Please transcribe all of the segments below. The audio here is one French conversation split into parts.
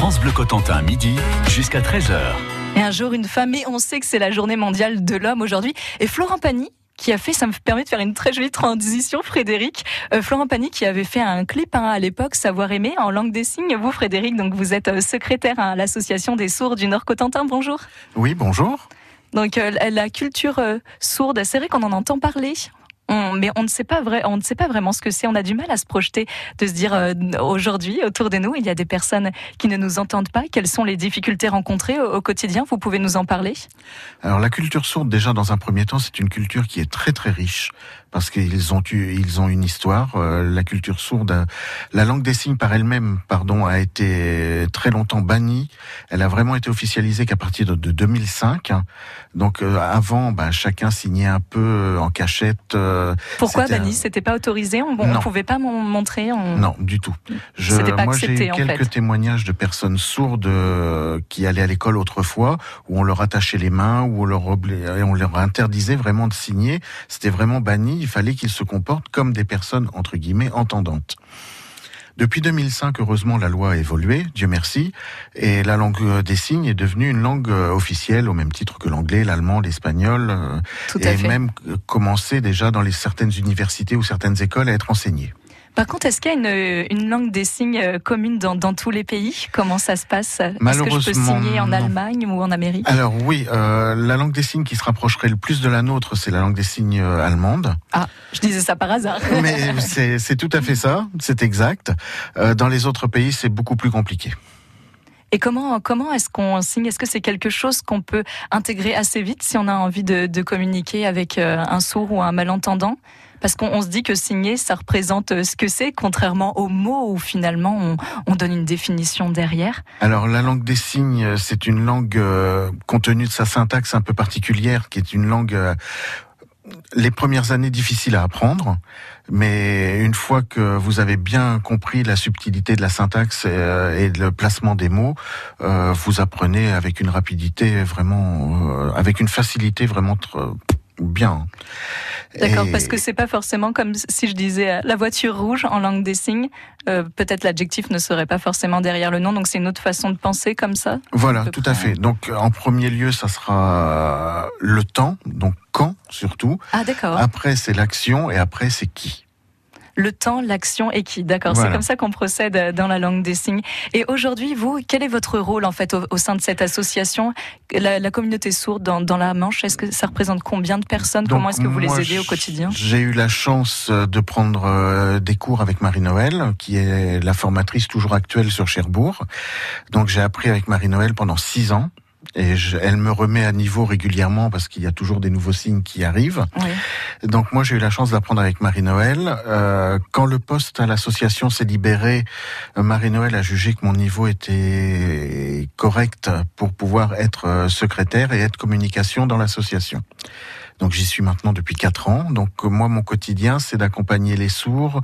France Bleu Cotentin, midi jusqu'à 13h. Et un jour, une femme, et on sait que c'est la journée mondiale de l'homme aujourd'hui. Et Florent Pagny, qui a fait, ça me permet de faire une très jolie transition, Frédéric. Euh, Florent Pagny qui avait fait un clip hein, à l'époque, Savoir aimer, en langue des signes. Vous, Frédéric, donc vous êtes euh, secrétaire à l'association des sourds du Nord Cotentin. Bonjour. Oui, bonjour. Donc euh, la culture euh, sourde, c'est vrai qu'on en entend parler mais on ne sait pas vraiment ce que c'est. On a du mal à se projeter, de se dire euh, aujourd'hui autour de nous, il y a des personnes qui ne nous entendent pas. Quelles sont les difficultés rencontrées au, quotidien? Vous pouvez nous en parler? Alors la culture sourde, déjà dans un premier temps, c'est une culture qui est très très riche parce qu'ils ont ils ont une histoire. Euh, la culture sourde, la langue des signes par elle-même, pardon, a été très longtemps bannie. Elle a vraiment été officialisée qu'à partir de, 2005. Donc euh, avant, bah, chacun signait un peu en cachette. Euh, Pourquoi banni C'était pas autorisé On ne pouvait pas montrer Non, du tout. Je, pas moi, j'ai eu quelques témoignages de personnes sourdes qui allaient à l'école autrefois, où on leur attachait les mains, où on leur, on leur interdisait vraiment de signer. C'était vraiment banni il fallait qu'ils se comportent comme des personnes, entre guillemets, entendantes. Depuis 2005, heureusement, la loi a évolué, Dieu merci, et la langue des signes est devenue une langue euh, officielle au même titre que l'anglais, l'allemand, l'espagnol, euh, et même commencé déjà dans les certaines universités ou certaines écoles à être enseignée. Par contre, est-ce qu'il y a une, langue des signes euh, commune dans, tous les pays? Comment ça se passe? Est-ce que je peux signer en Allemagne ou en Amérique? Alors oui, euh, la langue des signes qui se rapprocherait le plus de la nôtre, c'est la langue des signes euh, allemande. Ah, je disais ça par hasard. Mais c'est tout à fait ça, c'est exact. dans les autres pays, c'est beaucoup plus compliqué. Et comment comment est-ce qu'on signe? Est-ce que c'est quelque chose qu'on peut intégrer assez vite si on a envie de, de communiquer avec un sourd ou un malentendant? Parce qu'on se dit que signer, ça représente euh, ce que c'est, contrairement aux mots où finalement on, donne une définition derrière. Alors la langue des signes, euh, c'est une langue, euh, compte tenu de sa syntaxe un peu particulière, qui est une langue... les premières années difficiles à apprendre, mais une fois que vous avez bien compris la subtilité de la syntaxe et, le placement des mots, vous apprenez avec une rapidité vraiment, avec une facilité vraiment bien. D'accord, parce que c'est pas forcément comme si je disais euh, la voiture rouge en langue des signes. Euh, peut-être l'adjectif ne serait pas forcément derrière le nom, donc c'est une autre façon de penser comme ça. Voilà, tout à fait. Donc en premier lieu, ça sera le temps, donc quand surtout. Ah d'accord. Après c'est l'action et après c'est qui le temps, l'action et qui. D'accord, c'est comme ça qu'on procède euh, dans la langue des signes. Et aujourd'hui, vous, quel est votre rôle en fait au, sein de cette association? La, communauté sourde dans, la Manche, est-ce que ça représente combien de personnes? Comment est-ce que vous les aidez au quotidien? J'ai eu la chance euh, de prendre euh, des cours avec Marie-Noël, qui est la formatrice toujours actuelle sur Cherbourg. Donc j'ai appris avec Marie-Noël pendant six ans et elle me remet à niveau régulièrement parce qu'il y a toujours des nouveaux signes qui arrivent. Donc moi j'ai eu la chance d'apprendre avec Marie-Noël. Euh, quand le poste à l'association s'est libéré, euh, Marie-Noël a jugé que mon niveau était correct pour pouvoir être euh, secrétaire et être communication dans l'association. Donc j'y suis maintenant depuis quatre ans. Donc moi, mon quotidien, c'est d'accompagner les sourds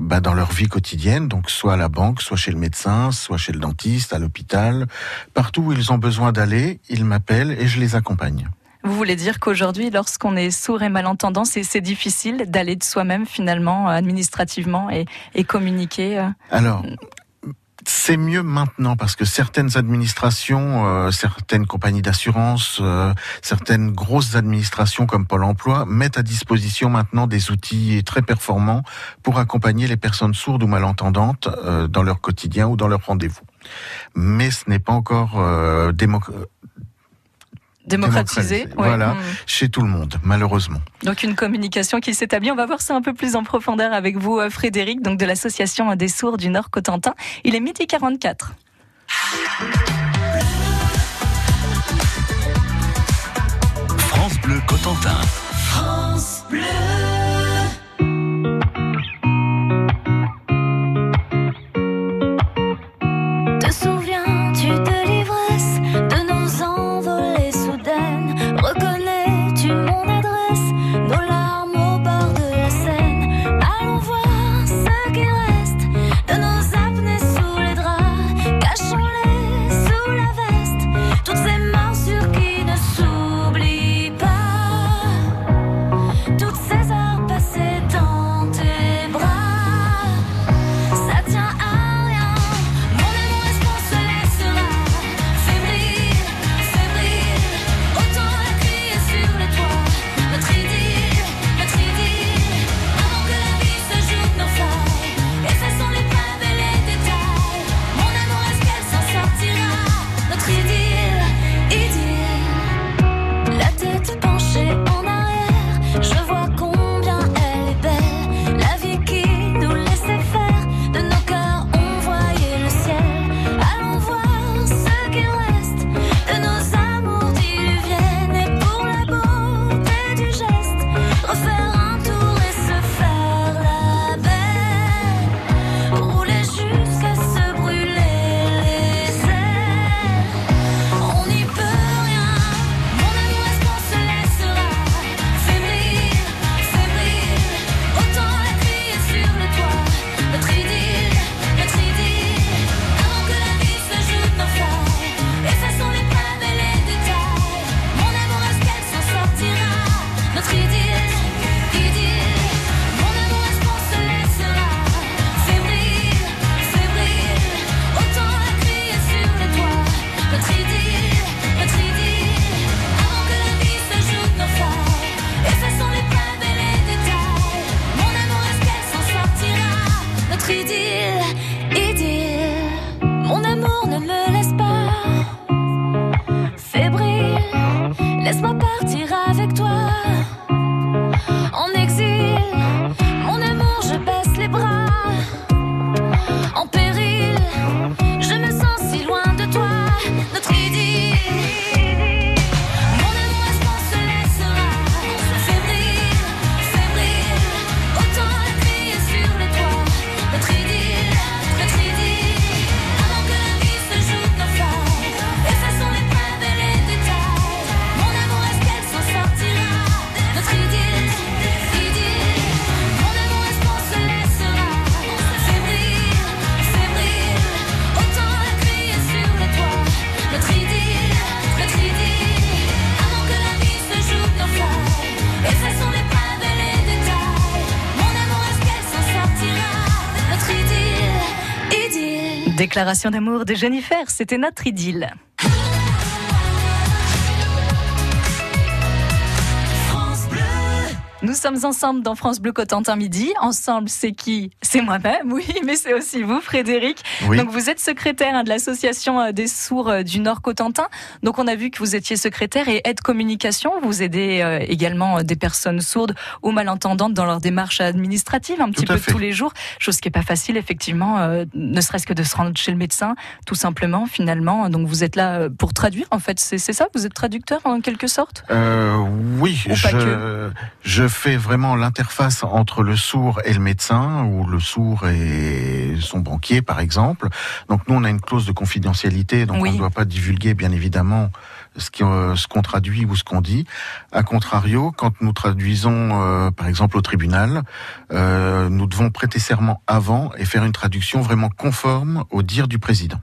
bah, dans leur vie quotidienne, donc soit à la banque, soit chez le médecin, soit chez le dentiste, à l'hôpital, partout où ils ont besoin d'aller, ils m'appellent et je les accompagne. Vous voulez dire qu'aujourd'hui, lorsqu'on est sourd et malentendant, c'est difficile d'aller de soi-même finalement administrativement et, et communiquer euh? Alors, c'est mieux maintenant parce que certaines administrations, euh, certaines compagnies d'assurance, euh, certaines grosses administrations comme Pôle Emploi mettent à disposition maintenant des outils très performants pour accompagner les personnes sourdes ou malentendantes euh, dans leur quotidien ou dans leur rendez-vous. Mais ce n'est pas encore démocratisé. Voilà, hmm. chez tout le monde, malheureusement. Donc une communication qui s'établit. On va voir ça un peu plus en profondeur avec vous, euh, Frédéric, donc de l'association des sourds du Nord Cotentin. Il est midi 44. France Bleu Cotentin. France Bleu. Partir avec toi en exil. Déclaration d'amour de Jennifer, c'était notre idylle. Nous sommes ensemble dans France Bleu Cotentin Midi. Ensemble, c'est qui C'est moi-même, oui, mais c'est aussi vous, Frédéric. Oui. Donc vous êtes secrétaire de l'association euh, des sourds euh, du Nord Cotentin. Donc on a vu que vous étiez secrétaire et aide communication. Vous aidez euh, également des personnes sourdes ou malentendantes dans leur démarche administrative, un petit peu fait. tous les jours. Chose qui est pas facile, effectivement, ne serait-ce que de se rendre chez le médecin, tout simplement, finalement. Donc vous êtes là pour traduire, en fait, c'est ça Vous êtes traducteur en quelque sorte? Euh, oui, Ou je, je fais vraiment l'interface entre le sourd et le médecin, ou le sourd et son banquier, par exemple. Donc nous, on a une clause de confidentialité, donc Oui. on ne doit pas divulguer, bien évidemment, ce euh, ce qu'on traduit ou ce qu'on dit. A contrario, quand nous traduisons, euh, par exemple, au tribunal, euh, nous devons prêter serment avant et faire une traduction vraiment conforme au dire du président.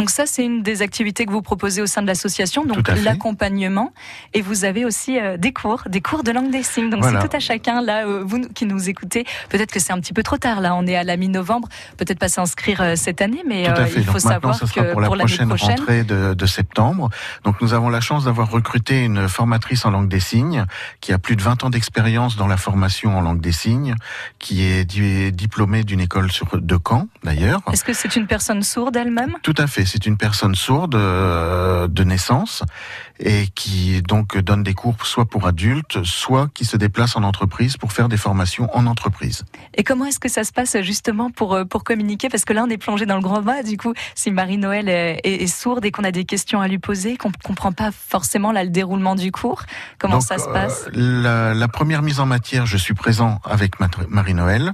Donc ça, c'est une des activités que vous proposez au sein de l'association, donc l'accompagnement. Et vous avez aussi euh, des cours, des cours de langue des signes. Donc Voilà. c'est tout à chacun, là, euh, vous qui nous écoutez. Peut-être que c'est un petit peu trop tard, là, on est à la mi-novembre. Peut-être pas s'inscrire euh, cette année, mais il faut Donc savoir que pour la l'année prochaine, prochaine, rentrée de, de septembre. Donc nous avons la chance d'avoir recruté une formatrice en langue des signes qui a plus de 20 ans d'expérience dans la formation en langue des signes, qui est di- diplômée d'une école sur, de Caen d'ailleurs. est-ce que c'est une personne sourde elle-même? Tout à fait. C'est une personne sourde euh, de naissance et qui donc donne des cours soit pour adultes, soit qui se déplace en entreprise pour faire des formations en entreprise. Et comment est-ce que ça se passe justement pour, euh, pour communiquer? Parce que là, on est plongé dans le grand bas. Du coup, si Marie-Noël est, est- est sourde et qu'on a des questions à lui poser, qu'on ne comprend pas forcément là, le déroulement du cours, comment Donc, ça se euh, passe? la, la première mise en matière, je suis présent avec Marie-Noël.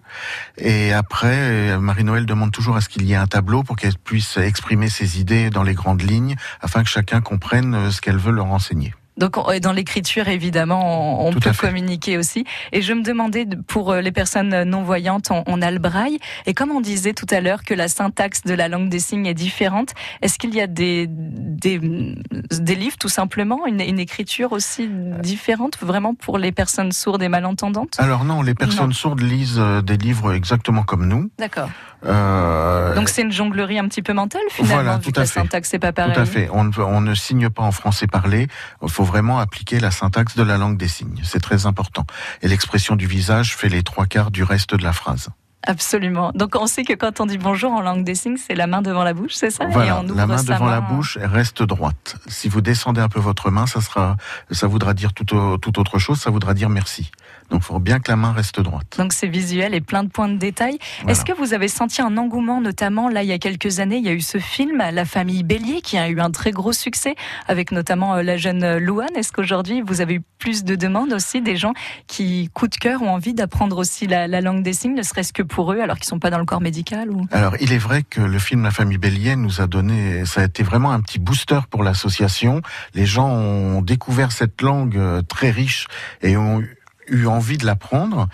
Et après, euh, Marie-Noël demande toujours à ce qu'il y ait un tableau pour qu'elle puisse exprimer ses idées dans les grandes lignes, afin que chacun comprenne ce qu'elle veut leur enseigner. Donc on- et dans l'écriture, évidemment, on, peut communiquer aussi. Et je me demandais, de- pour euh, les personnes non-voyantes, on, on a le braille. Et comme on disait tout à l'heure que la syntaxe de la langue des signes est différente, est-ce qu'il y a des, des, des livres, tout simplement, une, une écriture aussi différente, vraiment pour les personnes sourdes et malentendantes? Alors non, les personnes Non. sourdes lisent euh, des livres exactement comme nous. D'accord. Euh, Donc c'est une jonglerie un petit peu mentale, finalement, Voilà, vu tout que à la fait. syntaxe n'est pas pareille. Tout à fait. On ne, peut- on ne signe pas en français parlé. Il faut vraiment appliquer la syntaxe de la langue des signes. C'est très important. Et l'expression du visage fait les trois quarts du reste de la phrase. Absolument. Donc on sait que quand on dit bonjour en langue des signes, c'est la main devant la bouche, c'est ça? Et Voilà, on ouvre la main sa devant la bouche reste droite. Si vous descendez un peu votre main, ça sera, ça voudra dire tout autre chose. Ça voudra dire merci. Donc, il faut bien que la main reste droite. Donc c'est visuel et plein de points de détail. Voilà. Est-ce que vous avez senti un engouement, notamment là il y a quelques années, il y a eu ce film La famille Bélier qui a eu un très gros succès avec notamment euh, la jeune euh, Louane? Est-ce qu'aujourd'hui vous avez eu plus de demandes aussi des gens qui coup de cœur ont envie d'apprendre aussi la, la langue des signes, ne serait-ce que pour eux, alors qu'ils sont pas dans le corps médical ou? Alors, il est vrai que le film La famille Bélier nous a donné, ça a été vraiment un petit booster pour l'association. Les gens ont découvert cette langue euh, très riche et ont eu- envie de l'apprendre.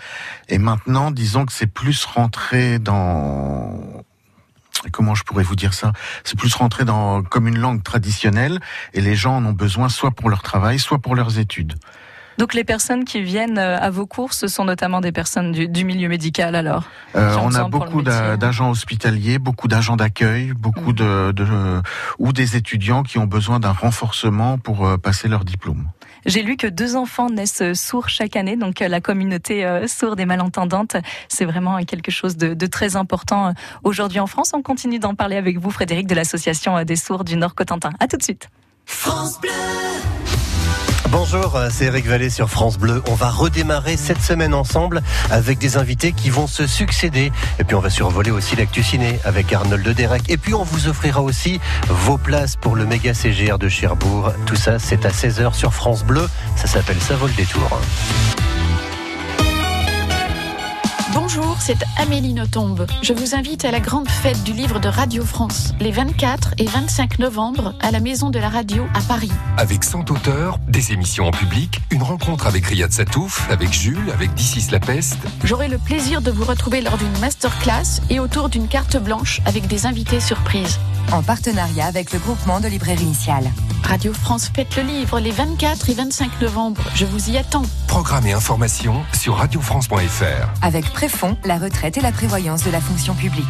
Et maintenant, disons que c'est plus rentré dans comment je pourrais vous dire ça? C'est plus rentré dans comme une langue traditionnelle et les gens en ont besoin soit pour leur travail, soit pour leurs études. Donc les personnes qui viennent euh, à vos cours, ce sont notamment des personnes du, du milieu médical alors? Euh, on a beaucoup d'agents hospitaliers, beaucoup d'agents d'accueil, beaucoup Mhm. de, de- ou des étudiants qui ont besoin d'un renforcement pour euh, passer leur diplôme. J'ai lu que deux enfants naissent sourds chaque année, donc la communauté sourde et malentendante, c'est vraiment quelque chose de, très important aujourd'hui en France. On continue d'en parler avec vous, Frédéric, de l'association des sourds du Nord Cotentin. À tout de suite. France. Bonjour, euh, c'est Eric Vallée sur France Bleu. On va redémarrer cette semaine ensemble avec des invités qui vont se succéder. Et puis on va survoler aussi l'actu ciné avec Arnold Derek. Et puis on vous offrira aussi vos places pour le méga CGR de Cherbourg. Tout ça, c'est à 16h sur France Bleu. Ça s'appelle Ça vaut le détour. Bonjour, c'est Amélie Nothomb. Je vous invite à la grande fête du livre de Radio France, les 24 et 25 novembre, à la Maison de la Radio à Paris. Avec 100 auteurs, des émissions en public, une rencontre avec Riyad Satouf, avec Jules, avec Dissis La Peste. J'aurai le plaisir de vous retrouver lors d'une masterclass et autour d'une carte blanche avec des invités surprises. En partenariat avec le groupement de librairie initiale. Radio France fête le livre les 24 et 25 novembre. Je vous y attends. Programme et informations sur radiofrance.fr. Avec Préfond, la retraite et la prévoyance de la fonction publique.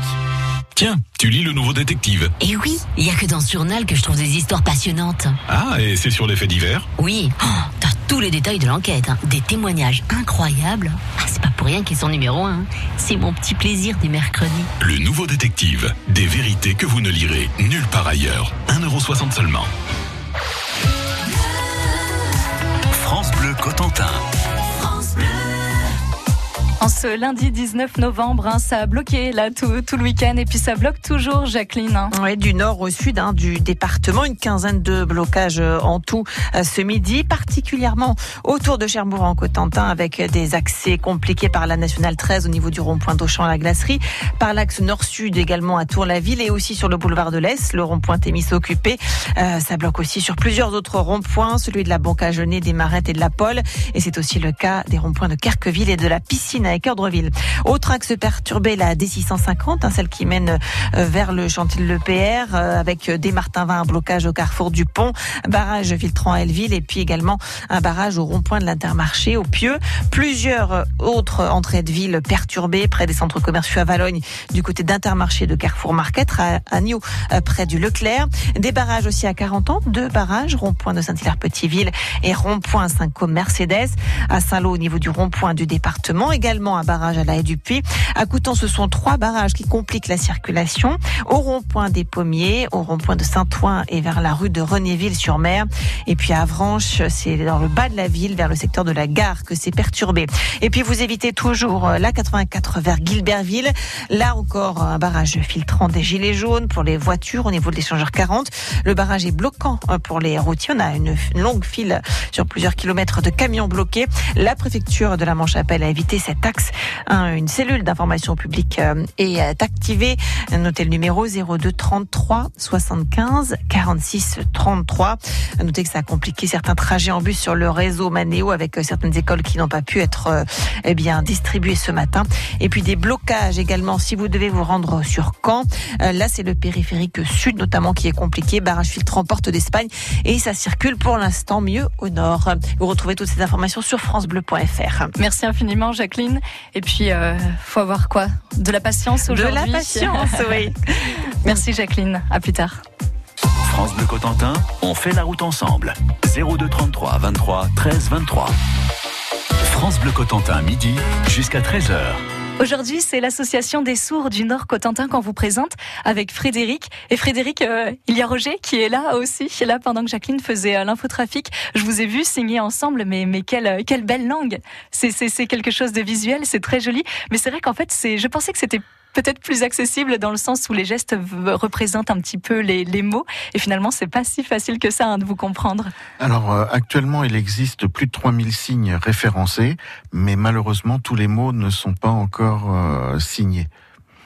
Tiens, tu lis le nouveau détective Eh oui, il y a que dans Journal que je trouve des histoires passionnantes. Ah, et c'est sur les faits divers Oui, oh, t'as tous les détails de l'enquête, hein. des témoignages incroyables. Ah, c'est pas pour rien qu'ils sont numéro un. Hein. C'est mon petit plaisir du mercredi. Le nouveau détective, des vérités que vous ne lirez nulle part ailleurs. 1,60€ seulement. En ce lundi 19 novembre, hein, ça a bloqué là tout, tout le week-end et puis ça bloque toujours, Jacqueline. Hein. Oui, du nord au sud hein, du département, une quinzaine de blocages euh, en tout euh, ce midi, particulièrement autour de Cherbourg en Cotentin, avec des accès compliqués par la nationale 13 au niveau du rond-point d'Auchan à la glacerie, par l'axe nord-sud également à Tour-la-Ville et aussi sur le boulevard de l'Est, le rond-point Témis occupé. Euh, ça bloque aussi sur plusieurs autres ronds-points, celui de la Banque des Marettes et de la Pole, et c'est aussi le cas des ronds-points de Carqueville et de la piscine Ordreville. Autre axe perturbé, la D650, hein, celle qui mène euh, vers le chantier de l'EPR, euh, avec des Martinvins, un blocage au carrefour du pont, barrage filtrant à Elleville et puis également un barrage au rond-point de l'Intermarché au Pieux. Plusieurs autres entrées de ville perturbées près des centres commerciaux à Valogne, du côté d'Intermarché de Carrefour Market, à euh, près du Leclerc. Des barrages aussi à 40 ans, deux barrages, rond-point de Saint-Hilaire-Petiteville et rond-point Saint-Côme-Mercedes. À Saint-Lô, au niveau du rond-point du département, également un barrage à la haie du Puy. À Coutan, ce sont trois barrages qui compliquent la circulation. Au rond-point des Pommiers, au rond-point de Saint-Ouen et vers la rue de Renéville-sur-Mer. Et puis à Avranches, c'est dans le bas de la ville, vers le secteur de la gare que c'est perturbé. Et puis vous évitez toujours la 84 vers Gilbertville. Là encore, un barrage filtrant des gilets jaunes pour les voitures au niveau de l'échangeur 40. Le barrage est bloquant hein, pour les routiers. On a une longue file sur plusieurs kilomètres de camions bloqués. La préfecture de la Manche appelle à éviter cette une cellule d'information publique euh, est activée. Notez le numéro 02 33 75 46 33. Notez que ça a compliqué certains trajets en bus sur le réseau Manéo avec euh, certaines écoles qui n'ont pas pu être euh, eh bien distribuées ce matin. Et puis des blocages également si vous devez vous rendre sur Caen. Là, c'est le périphérique sud notamment qui est compliqué. Barrage filtrant porte d'Espagne et ça circule pour l'instant mieux au nord. Vous retrouvez toutes ces informations sur francebleu.fr. Merci infiniment, Jacqueline. Et puis, euh, faut avoir quoi? De la patience aujourd'hui. De la patience, oui. Merci Jacqueline. À plus tard. France Bleu Cotentin, on fait la route ensemble. 02 33 23 13 23. France Bleu Cotentin, midi jusqu'à 13h. Aujourd'hui, c'est l'association des sourds du Nord Cotentin qu'on vous présente avec Frédéric. Et Frédéric, euh, il y a Roger qui est là aussi, là pendant que Jacqueline faisait euh, l'infotrafic. Je vous ai vu signer ensemble, mais mais quelle euh, quelle belle langue. C'est quelque chose de visuel, c'est très joli. Mais c'est vrai qu'en fait, je pensais que c'était peut-être plus accessible dans le sens où les gestes représentent un petit peu les, les mots. Et finalement, c'est pas si facile que ça hein, de vous comprendre. Alors, euh, actuellement, il existe plus de 3000 signes référencés, mais malheureusement, tous les mots ne sont pas encore euh, signés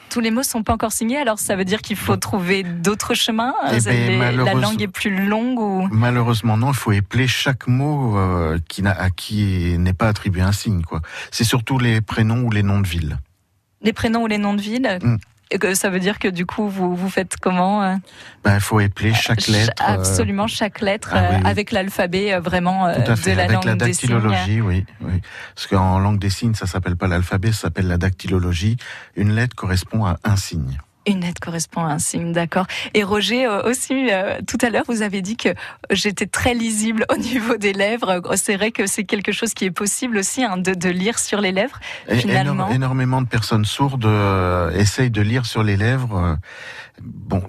tous les mots sont pas encore signés, alors ça veut dire qu'il faut trouver d'autres chemins? Eh ben, la langue est plus longue ou? Malheureusement non, il faut épeler chaque mot euh, qui à qui n'est pas attribué un signe. Quoi. C'est surtout les prénoms ou les noms de villes les prénoms ou les noms de villes mm. Ça veut dire que du coup, vous, vous faites comment euh ben, Il faut épeler chaque lettre. Euh, absolument, chaque lettre ah euh, avec l'alphabet vraiment de la avec la dactylologie, oui, oui. Parce qu'en langue des signes, ça s'appelle pas l'alphabet, ça s'appelle la dactylologie. Une lettre correspond à un signe. Une lettre correspond à un signe, d'accord. Et Roger, euh, aussi, euh, tout à l'heure, vous avez dit que j'étais très lisible au niveau des lèvres. C'est vrai que c'est quelque chose qui est possible aussi hein, de, de, lire sur les lèvres, finalement. énormément de personnes sourdes euh, essayent de lire sur les lèvres. bon,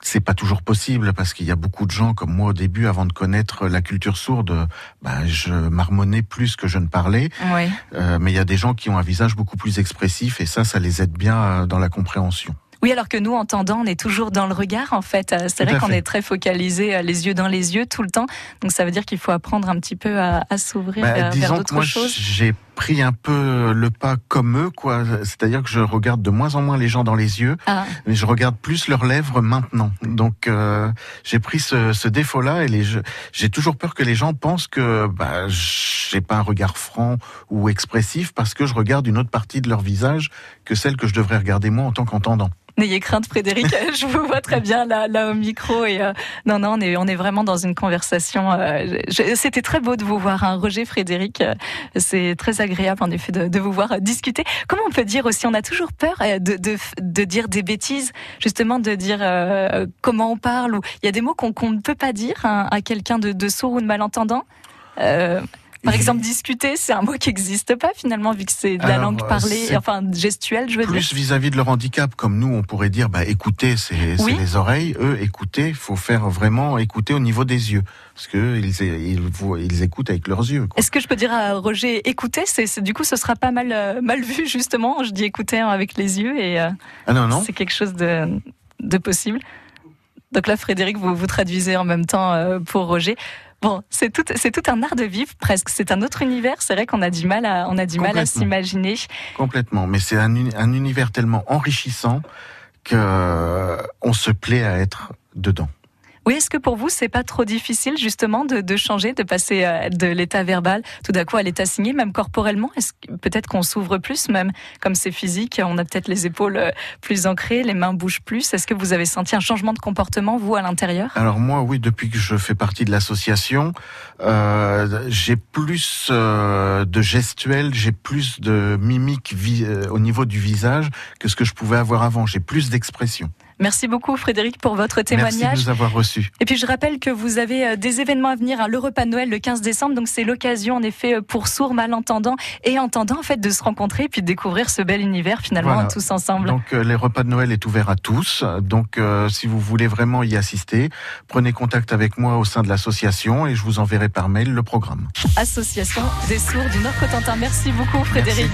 c'est pas toujours possible parce qu'il y a beaucoup de gens comme moi au début, avant de connaître la culture sourde, bah, je marmonnais plus que je ne parlais. Oui. Euh, mais il y a des gens qui ont un visage beaucoup plus expressif et ça, ça les aide bien euh, dans la compréhension. Oui, alors que nous, entendant, on est toujours dans le regard, en fait. Euh, c'est vrai qu'on est très focalisé les yeux dans les yeux tout le temps. Donc ça veut dire qu'il faut apprendre un petit peu à, à s'ouvrir bah, vers, d'autres choses. J'ai pris un peu le pas comme eux, quoi. C'est-à-dire que je regarde de moins en moins les gens dans les yeux, ah. mais je regarde plus leurs lèvres maintenant. Donc euh, j'ai pris ce, ce défaut-là et j'ai toujours peur que les gens pensent que bah, j'ai pas un regard franc ou expressif parce que je regarde une autre partie de leur visage que celle que je devrais regarder moi en tant qu'entendant. N'ayez crainte, Frédéric. je vous vois très bien là, là au micro. Et euh, non, non, on est, on est vraiment dans une conversation. Euh, C'était très beau de vous voir, hein, Roger, Frédéric. Euh, c'est très agréable, en effet, de, vous voir discuter. Comment on peut dire aussi On a toujours peur euh, de, de, dire des bêtises, justement, de dire comment on parle. Ou il y a des mots qu'on ne peut pas dire à quelqu'un de sourd ou de malentendant? Par exemple, discuter, c'est un mot qui n'existe pas finalement, vu que c'est de la langue parlée, enfin gestuelle, je veux plus dire. Plus vis-à-vis de leur handicap, comme nous, on pourrait dire, bah, écouter, c'est les oreilles. Eux, écouter, il faut faire vraiment écouter au niveau des yeux, parce que ils, ils, ils écoutent avec leurs yeux. Est-ce que je peux dire à Roger, écouter, c'est du coup, ce sera pas mal euh, mal vu justement. Je dis écouter avec les yeux et euh, ah non non, c'est quelque chose de de possible. Donc là, Frédéric, vous vous traduisez en même temps euh, pour Roger. Bon, c'est tout, c'est tout un art de vivre presque. C'est un autre univers. C'est vrai qu'on a du mal à, on a du mal à s'imaginer. Complètement. Mais c'est un, un univers tellement enrichissant que on se plaît à être dedans. Oui, est-ce que pour vous, c'est pas trop difficile justement de, changer, de passer euh, de l'état verbal tout d'un coup à l'état signé, même corporellement? Est-ce peut-être qu'on s'ouvre plus, même comme c'est physique, on a peut-être les épaules euh, plus ancrées, les mains bougent plus? Est-ce que vous avez senti un changement de comportement vous à l'intérieur? Alors moi, oui, depuis que je fais partie de l'association, euh, j'ai plus de gestuels, j'ai plus de mimiques au niveau du visage que ce que je pouvais avoir avant. J'ai plus d'expression. Merci beaucoup Frédéric pour votre témoignage. Merci de nous avoir reçus. Et puis je rappelle que vous avez euh, des événements à venir, hein, le repas de Noël le 15 décembre, donc c'est l'occasion en effet euh, pour sourds, malentendants et entendants en fait de se rencontrer et puis de découvrir ce bel univers finalement tous ensemble. Donc euh, les repas de Noël est ouvert à tous, donc si vous voulez vraiment y assister, prenez contact avec moi au sein de l'association et je vous enverrai par mail le programme. Association des sourds du Nord-Cotentin. Merci beaucoup Frédéric.